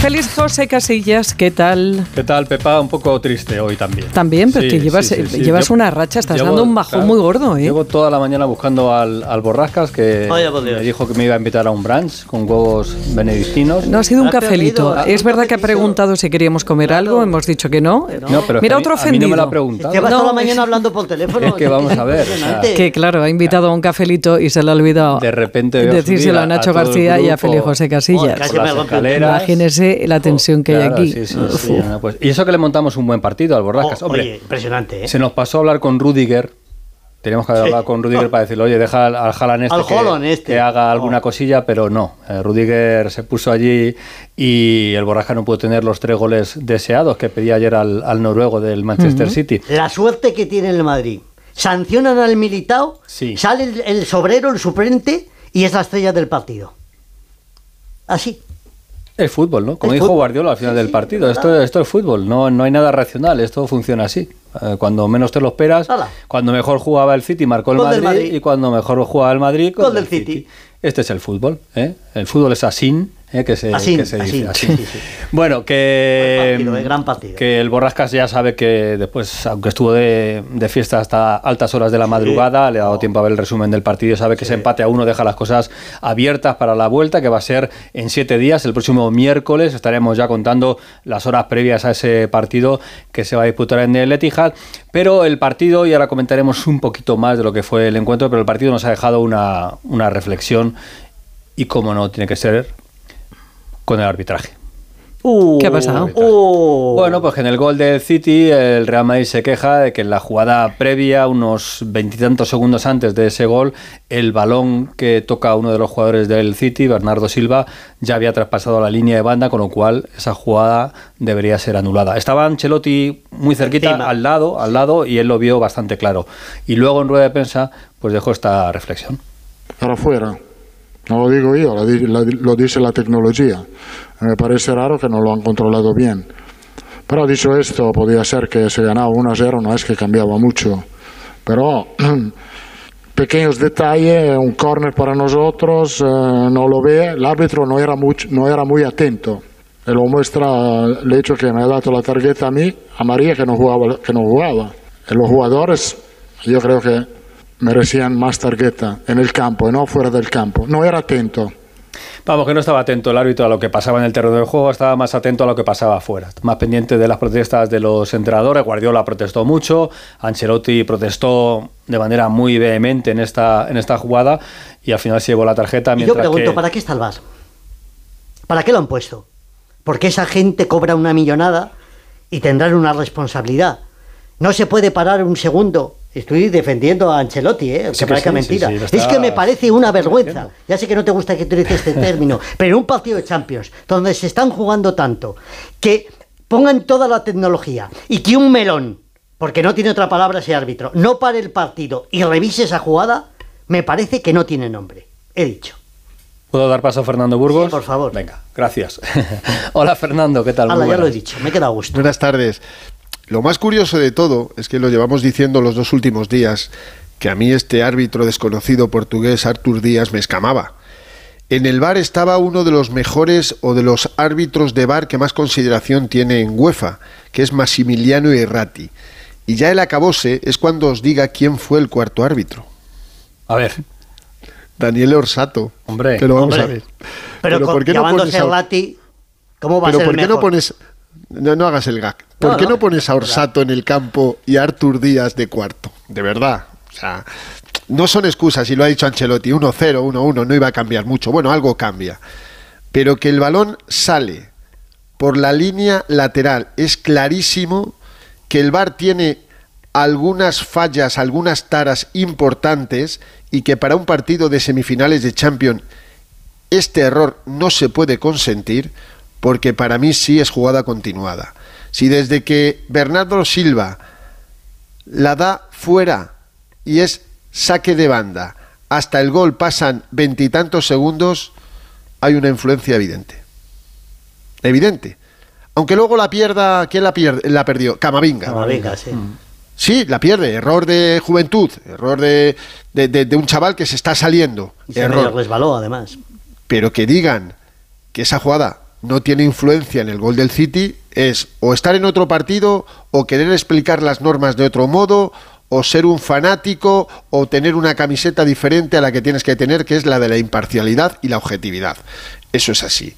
Feliz José Casillas, ¿qué tal? ¿Qué tal, Pepa? Un poco triste hoy también. También, pero llevas, llevas una racha, estás dando un bajón muy gordo, ¿eh? Llevo toda la mañana buscando al, al Borrascas, que me dijo que me iba a invitar a un brunch con huevos benedictinos. No, ha sido un cafelito. es verdad que ha preguntado si queríamos comer algo, hemos dicho que no. no pero Mira, otro ofendido. A mí no me lo ha preguntado. Llevas toda la mañana hablando por teléfono. Es que vamos a ver. que claro, ha invitado a un cafelito y se le ha olvidado de repente decírselo a Nacho García y a Feliz José Casillas. Imagínese la tensión que aquí. pues, y eso que le montamos un buen partido al Borrascas. Oh, Hombre, impresionante. ¿eh? Se nos pasó a hablar con Rudiger. Teníamos que hablar con Rudiger para decirle, oye, deja al, al este, que, este. que, haga alguna oh. cosilla, pero no. Eh, Rudiger se puso allí y el Borrascas no pudo tener los tres goles deseados que pedía ayer al, noruego del Manchester City. La suerte que tiene el Madrid. Sancionan al militado, sale el, el sobrero, el suplente, y es la estrella del partido. Así. Es fútbol, ¿no? Como dijo Guardiola al final del partido, esto, esto es fútbol, no, no hay nada racional, esto funciona así. Eh, cuando menos te lo esperas, cuando mejor jugaba el City marcó el Madrid, y cuando mejor jugaba el Madrid, con el City. Este es el fútbol, ¿eh? El fútbol es así ¿eh? que, se, así, que se dice así. Bueno, que, partido, gran partido. que el Borrascas ya sabe que después, aunque estuvo de, de, fiesta hasta altas horas de la madrugada, le ha dado tiempo a ver el resumen del partido, sabe que ese empate a uno deja las cosas abiertas para la vuelta, que va a ser en siete días, el próximo miércoles, estaremos ya contando las horas previas a ese partido que se va a disputar en el Etihad, pero el partido, y ahora comentaremos un poquito más de lo que fue el encuentro, pero el partido nos ha dejado una, una reflexión y como no tiene que ser con el arbitraje. Uh, ¿Qué ha pasado? Uh. Bueno, pues en el gol del City el Real Madrid se queja de que en la jugada previa, unos veintitantos segundos antes de ese gol, el balón que toca uno de los jugadores del City, Bernardo Silva, ya había traspasado la línea de banda, con lo cual esa jugada debería ser anulada. Estaba Ancelotti muy cerquita, al lado, al lado, y él lo vio bastante claro. Y luego en rueda de prensa, pues dejó esta reflexión. Ahora fuera. No lo digo yo, lo, dice la tecnología. Me parece raro que no lo han controlado bien. Pero dicho esto, podía ser que se ganaba 1-0, no es que cambiaba mucho. Pero pequeños detalles, un corner para nosotros, eh, no lo ve, el árbitro no era, muy, no era muy atento. Y lo muestra el hecho que me ha dado la tarjeta a mí, a María, que no jugaba. Que no jugaba. Y los jugadores, yo creo que merecían más tarjeta en el campo y no fuera del campo. No era atento. Vamos, que no estaba atento el árbitro a lo que pasaba en el terreno del juego, estaba más atento a lo que pasaba afuera, más pendiente de las protestas de los entrenadores. Guardiola protestó mucho, Ancelotti protestó de manera muy vehemente en esta, en esta jugada y al final se llevó la tarjeta. yo pregunto, ¿para qué está el VAR? ¿Para qué lo han puesto? Porque esa gente cobra una millonada y tendrán una responsabilidad. No se puede parar un segundo Estoy defendiendo a Ancelotti, ¿eh? que parezca mentira. es que me parece una vergüenza. Ya sé que no te gusta que utilice este término, pero un partido de Champions, donde se están jugando tanto, que pongan toda la tecnología y que un melón, porque no tiene otra palabra ese árbitro, no pare el partido y revise esa jugada, me parece que no tiene nombre. He dicho. ¿Puedo dar paso a Fernando Burgos? Sí, por favor. Venga, gracias. Hola Fernando, ¿qué tal? Hola, ya lo he dicho, me queda gusto. Buenas tardes. Lo más curioso de todo es que lo llevamos diciendo los dos últimos días, que a mí este árbitro desconocido portugués Artur Díaz me escamaba. En el bar estaba uno de los mejores o de los árbitros de bar que más consideración tiene en UEFA, que es Massimiliano Errati. Y ya el acabose es cuando os diga quién fue el cuarto árbitro. A ver. Daniel Orsato. Hombre, pero vamos a ver. Pero, ¿por qué no pones Errati, ¿cómo va a ser ¿por qué no pones no, hagas el gag. ¿Por qué no, pones a Orsato en el campo y a Artur Díaz de cuarto? De verdad. O sea, no son excusas, y lo ha dicho Ancelotti, 1-0, 1-1, no iba a cambiar mucho. Bueno, algo cambia. Pero que el balón sale por la línea lateral. Es clarísimo que el VAR tiene algunas fallas, algunas taras importantes y que para un partido de semifinales de Champions este error no se puede consentir porque para mí sí es jugada continuada. Si desde que Bernardo Silva la da fuera y es saque de banda hasta el gol pasan veintitantos segundos, hay una influencia evidente. Evidente. Aunque luego la pierda, ¿quién la, pierde, la perdió? Camavinga. Camavinga, sí. Mm. Sí, la pierde. Error de juventud. Error de, de, un chaval que se está saliendo. Y error. resbaló, además. Pero que digan que esa jugada no tiene influencia en el gol del City es o estar en otro partido o querer explicar las normas de otro modo o ser un fanático o tener una camiseta diferente a la que tienes que tener, que es la de la imparcialidad y la objetividad. Eso es así.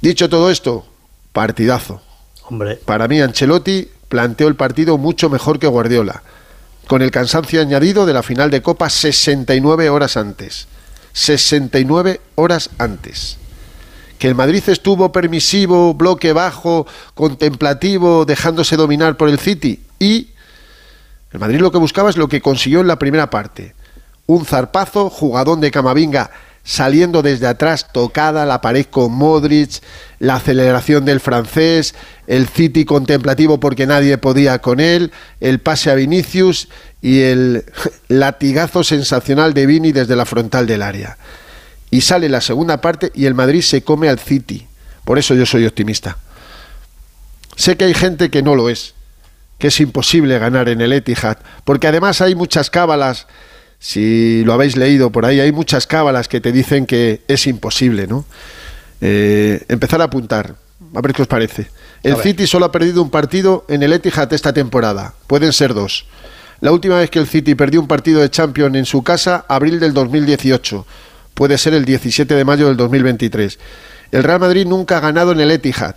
Dicho todo esto, partidazo. Hombre. Para mí, Ancelotti planteó el partido mucho mejor que Guardiola, con el cansancio añadido de la final de Copa 69 horas antes. 69 horas antes. Que el Madrid estuvo permisivo, bloque bajo, contemplativo, dejándose dominar por el City y el Madrid lo que buscaba es lo que consiguió en la primera parte. Un zarpazo, jugadón de Camavinga saliendo desde atrás, tocada la pared con Modric, la aceleración del francés, el City contemplativo porque nadie podía con él, el pase a Vinicius y el latigazo sensacional de Vini desde la frontal del área. Y sale la segunda parte y el Madrid se come al City. Por eso yo soy optimista. Sé que hay gente que no lo es, que es imposible ganar en el Etihad, porque además hay muchas cábalas, si lo habéis leído por ahí, hay muchas cábalas que te dicen que es imposible, ¿no? Eh, empezar a apuntar, a ver qué os parece. El City solo ha perdido un partido en el Etihad esta temporada, pueden ser dos. La última vez que el City perdió un partido de Champions en su casa, abril del 2018, puede ser el 17 de mayo del 2023. El Real Madrid nunca ha ganado en el Etihad,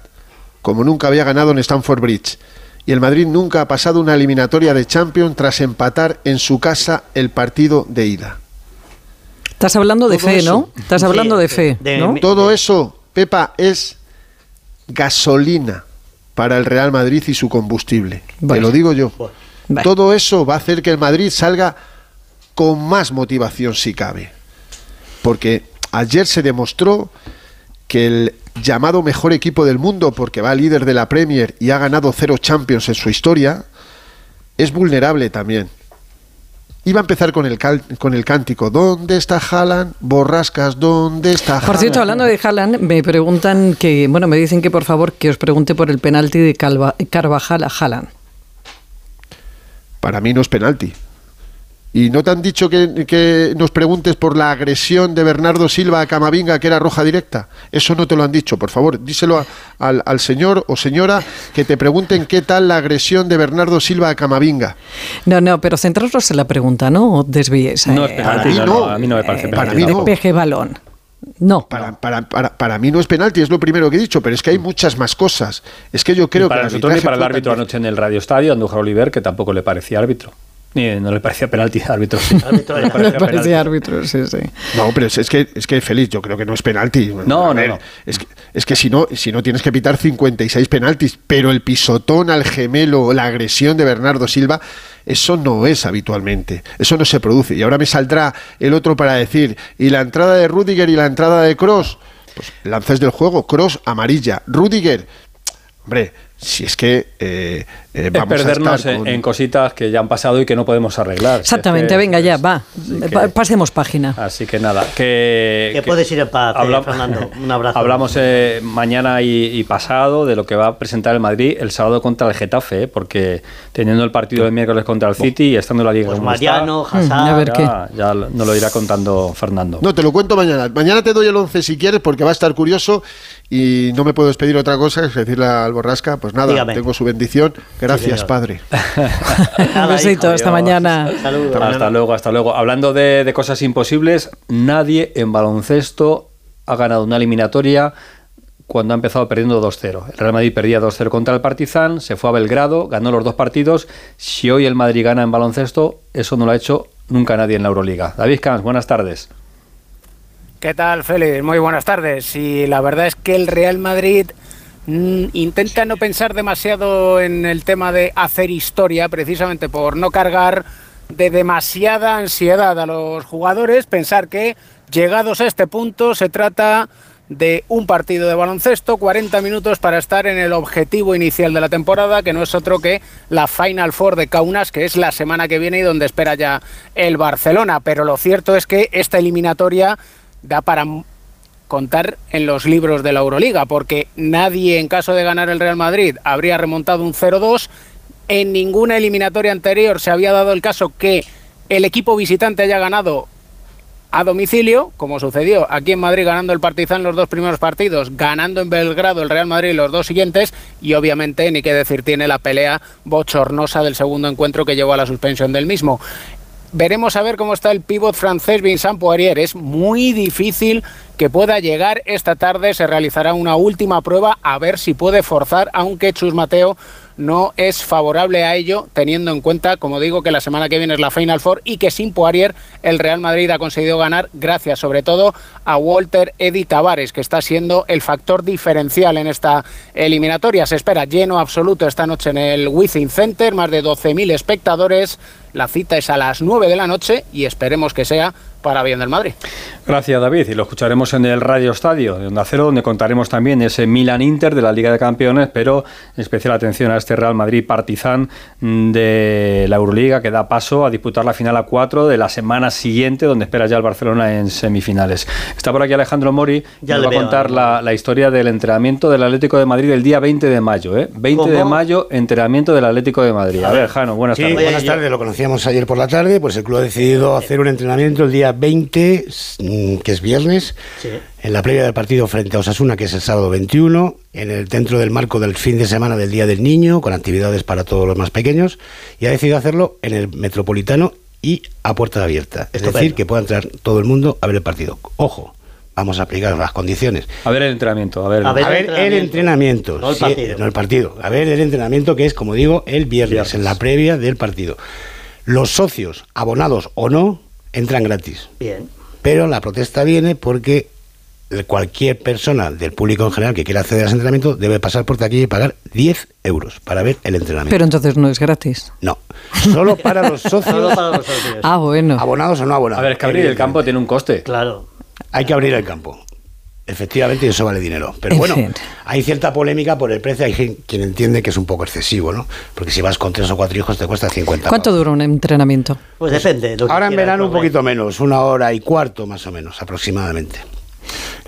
como nunca había ganado en Stamford Bridge y el Madrid nunca ha pasado una eliminatoria de Champions tras empatar en su casa el partido de ida. Estás hablando de fe, ¿no? Estás hablando de fe. ¿no? Todo eso, Pepa, es gasolina para el Real Madrid y su combustible. Te lo digo yo. Todo eso va a hacer que el Madrid salga con más motivación si cabe. Porque ayer se demostró que el llamado mejor equipo del mundo porque va líder de la Premier y ha ganado cero Champions en su historia, es vulnerable también. Iba a empezar con el, con el cántico, ¿dónde está Haaland? Borrascas, ¿dónde está Haaland? Por cierto, hablando de Haaland, me preguntan que, bueno, me dicen que por favor que os pregunte por el penalti de Carvajal a Haaland. Para mí no es penalti. ¿Y no te han dicho que, nos preguntes por la agresión de Bernardo Silva a Camavinga, que era roja directa? Eso no te lo han dicho, por favor. Díselo al, señor o señora que te pregunten qué tal la agresión de Bernardo Silva a Camavinga. No, no, pero centraros en la pregunta, ¿no? O desvíes. No, es penalti, no, a mí no me parece eh, Para mí no. Peje balón. No. Para, para, para, mí no es penalti, es lo primero que he dicho, pero es que hay muchas más cosas. Es que yo creo para que. Nosotros ni para el árbitro anoche en el Radio Estadio, Andújar Oliver, que tampoco le parecía árbitro. Ni, no le parecía penalti árbitro. Sí. no le parecía, árbitro, sí, sí. No, pero es, que, es que feliz, yo creo que no es penalti. No, no, no. Es que, es que si no, si no tienes que pitar 56 penaltis, pero el pisotón al gemelo, la agresión de Bernardo Silva, eso no es habitualmente. Eso no se produce. Y ahora me saldrá el otro para decir, y la entrada de Rudiger y la entrada de Cross, pues lances del juego, Cross amarilla, Rudiger, hombre, si es que eh, eh, vamos perdernos a en, cositas que ya han pasado y que no podemos arreglar. Exactamente, venga ya, va. Pasemos página. Así que nada, que... Que, puedes ir en paz, eh, Fernando. Un abrazo. Hablamos mañana y, pasado de lo que va a presentar el Madrid el sábado contra el Getafe, porque teniendo el partido del miércoles contra el City y estando en la Liga pues Mariano, mm, a ver ya, ya nos lo irá contando Fernando. No, te lo cuento mañana. Mañana te doy el 11 si quieres, porque va a estar curioso y no me puedo despedir otra cosa, es decirle al Borrasca, pues nada, tengo su bendición. Gracias, padre. Un besito, hasta mañana. hasta luego, hasta luego. Hablando de, cosas imposibles, nadie en baloncesto ha ganado una eliminatoria cuando ha empezado perdiendo 2-0. El Real Madrid perdía 2-0 contra el Partizan, se fue a Belgrado, ganó los dos partidos. Si hoy el Madrid gana en baloncesto, eso no lo ha hecho nunca nadie en la Euroliga. David Camps, buenas tardes. ¿Qué tal, Félix? Muy buenas tardes. Y la verdad es que el Real Madrid intenta no pensar demasiado en el tema de hacer historia, precisamente por no cargar de demasiada ansiedad a los jugadores, pensar que llegados a este punto se trata de un partido de baloncesto, 40 minutos para estar en el objetivo inicial de la temporada, que no es otro que la Final Four de Kaunas, que es la semana que viene y donde espera ya el Barcelona. Pero lo cierto es que esta eliminatoria da para contar en los libros de la Euroliga, porque nadie en caso de ganar el Real Madrid habría remontado un 0-2 En ninguna eliminatoria anterior se había dado el caso que el equipo visitante haya ganado a domicilio, como sucedió aquí en Madrid ganando el Partizan los dos primeros partidos, ganando en Belgrado el Real Madrid los dos siguientes y obviamente, ni qué decir, tiene la pelea bochornosa del segundo encuentro que llevó a la suspensión del mismo. Veremos a ver cómo está el pívot francés Vincent Poirier. Es muy difícil que pueda llegar esta tarde. Se realizará una última prueba a ver si puede forzar, aunque Chus Mateo no es favorable a ello, teniendo en cuenta, como digo, que la semana que viene es la Final Four y que sin Poirier el Real Madrid ha conseguido ganar gracias sobre todo a Walter Eddy Tavares, que está siendo el factor diferencial en esta eliminatoria. Se espera lleno absoluto esta noche en el Wizzing Center, más de 12.000 espectadores. La cita es a las 9 de la noche y esperemos que sea para bien del Madrid. Gracias, David. Y lo escucharemos en el Radio Estadio de Onda Cero, donde contaremos también ese Milan Inter de la Liga de Campeones, pero especial atención a este Real Madrid Partizan de la Euroliga, que da paso a disputar la final a 4 de la semana siguiente, donde espera ya el Barcelona en semifinales. Está por aquí Alejandro Mori, Ya nos le va a contar la, la historia del entrenamiento del Atlético de Madrid el día 20 de mayo. ¿eh? 20 de mayo, entrenamiento del Atlético de Madrid. A ver, Jano, buenas Sí, tardes. buenas tardes, lo conocíamos ayer por la tarde, pues el club ha decidido hacer un entrenamiento el día 20, mm, que es viernes, Sí. en la previa del partido frente a Osasuna, que es el sábado 21, en el dentro del marco del fin de semana del Día del Niño, con actividades para todos los más pequeños, y ha decidido hacerlo en el Metropolitano y a puerta abierta, es Estupendo. decir, que pueda entrar todo el mundo a ver el partido. Ojo, vamos a aplicar las condiciones. A ver el entrenamiento. A ver, A ver, A ver, el entrenamiento. No el sí, partido. no el partido. A ver, el entrenamiento que es, como digo, el viernes, Viernes. en la previa del partido. Los socios, abonados o no, entran gratis. Bien. Pero la protesta viene porque cualquier persona del público en general que quiera acceder a ese entrenamiento debe pasar por taquilla y pagar 10 euros para ver el entrenamiento. Pero entonces no es gratis. no, solo para los socios, Solo para los socios. Ah, bueno. abonados o no abonados. a ver, es que abrir el campo tiene un coste. Claro. Hay que abrir el campo. Efectivamente, y eso vale dinero. Pero En bueno, fin. hay cierta polémica por el precio. Hay quien entiende que es un poco excesivo, ¿no? Porque si vas con tres o cuatro hijos te cuesta 50 ¿Cuánto pavos. dura un entrenamiento? Pues depende. lo que Ahora en verano un poquito menos, una hora y cuarto más o menos, aproximadamente.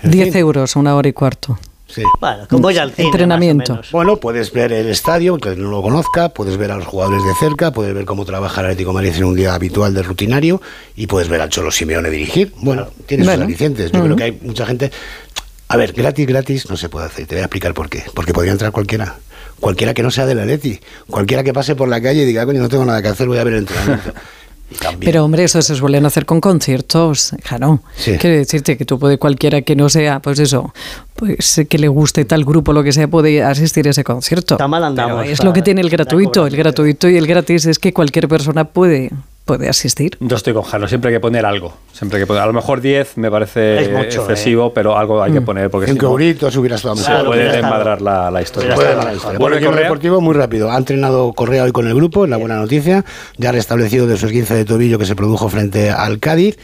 En 10 fin, euros, una hora y cuarto. sí. Bueno, como ir al cine. Entrenamiento. Bueno, puedes ver el estadio, que no lo conozca, puedes ver a los jugadores de cerca, puedes ver cómo trabaja el Atlético de Madrid en un día habitual de rutinario y puedes ver al Cholo Simeone dirigir. Bueno, tiene sus Bueno. alicientes. Yo creo que hay mucha gente... A ver, gratis, gratis no se puede hacer. Te voy a explicar por qué. Porque podría entrar cualquiera. Cualquiera que no sea del Atleti. Cualquiera que pase por la calle y diga, coño, no tengo nada que hacer, voy a ver el entrenamiento. También. Pero hombre, eso se suelen hacer con conciertos, Jano. Sí. Quiero decirte que tú puedes, cualquiera que no sea, pues eso, pues que le guste tal grupo, lo que sea, puede asistir a ese concierto. Está mal andamos Pero es lo que tiene el gratuito. El gratuito y el gratis es que cualquier persona puede, puede asistir. Yo estoy con Jano, siempre hay que poner algo. Siempre hay que poner, a lo mejor 10 me parece mucho, excesivo, pero algo hay que poner porque si Cinco no, euritos hubiera estado mejor. Puede desmadrar la, la historia. Puede la historia. Bueno, Correa. deportivo muy rápido. Ha entrenado Correa hoy con el grupo, es la buena noticia. Ya ha restablecido de su esguince de tobillo que se produjo frente al Cádiz.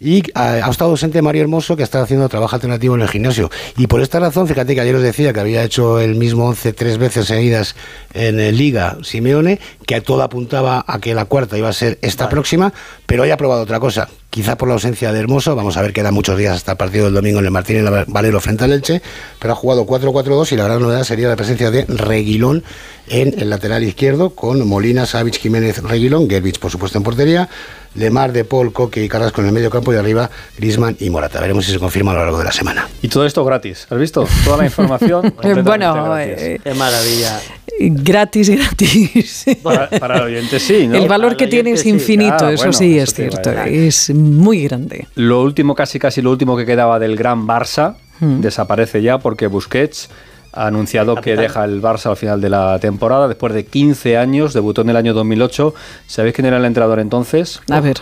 Y ah, ha estado ausente Mario Hermoso, que está haciendo trabajo alternativo en el gimnasio. Y por esta razón, fíjate que ayer os decía que había hecho el mismo 11 tres veces seguidas en eh, Liga Simeone, que todo apuntaba a que la cuarta iba a ser esta próxima, pero hoy ha probado otra cosa. Quizá por la ausencia de Hermoso, vamos a ver, quedan muchos días hasta el partido del domingo en el Martín y el Valero frente al Elche, pero ha jugado 4-4-2 y la gran novedad sería la presencia de Reguilón en el lateral izquierdo, con Molina, Savic, Jiménez, Reguilón, Gervich, por supuesto, en portería, Lemar, De Paul, Coque y Carrasco en el medio campo y arriba Grisman y Morata. Veremos si se confirma a lo largo de la semana. Y todo esto gratis, ¿has visto? Toda la información. bueno, gratis. eh, Qué maravilla. Gratis, gratis. para, para el oyente sí, ¿no? el valor que tiene es sí. infinito, Ah, eso bueno, sí eso es cierto. Es muy grande. Lo último, casi casi lo último que quedaba del gran Barça, Hmm. desaparece ya porque Busquets ha anunciado que deja el Barça al final de la temporada, después de 15 años, debutó en el año 2008. ¿Sabéis quién era el entrenador entonces? A ver.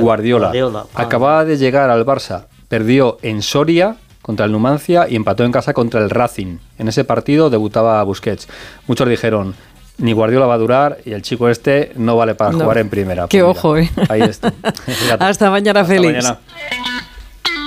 Guardiola. Guardiola. Ah. Acababa de llegar al Barça, perdió en Soria contra el Numancia y empató en casa contra el Racing. En ese partido debutaba Busquets. Muchos dijeron, ni Guardiola va a durar y el chico este no vale para No. jugar en primera. Qué Pues mira, ojo, ¿eh? Ahí está. Hasta mañana, Hasta Félix. mañana.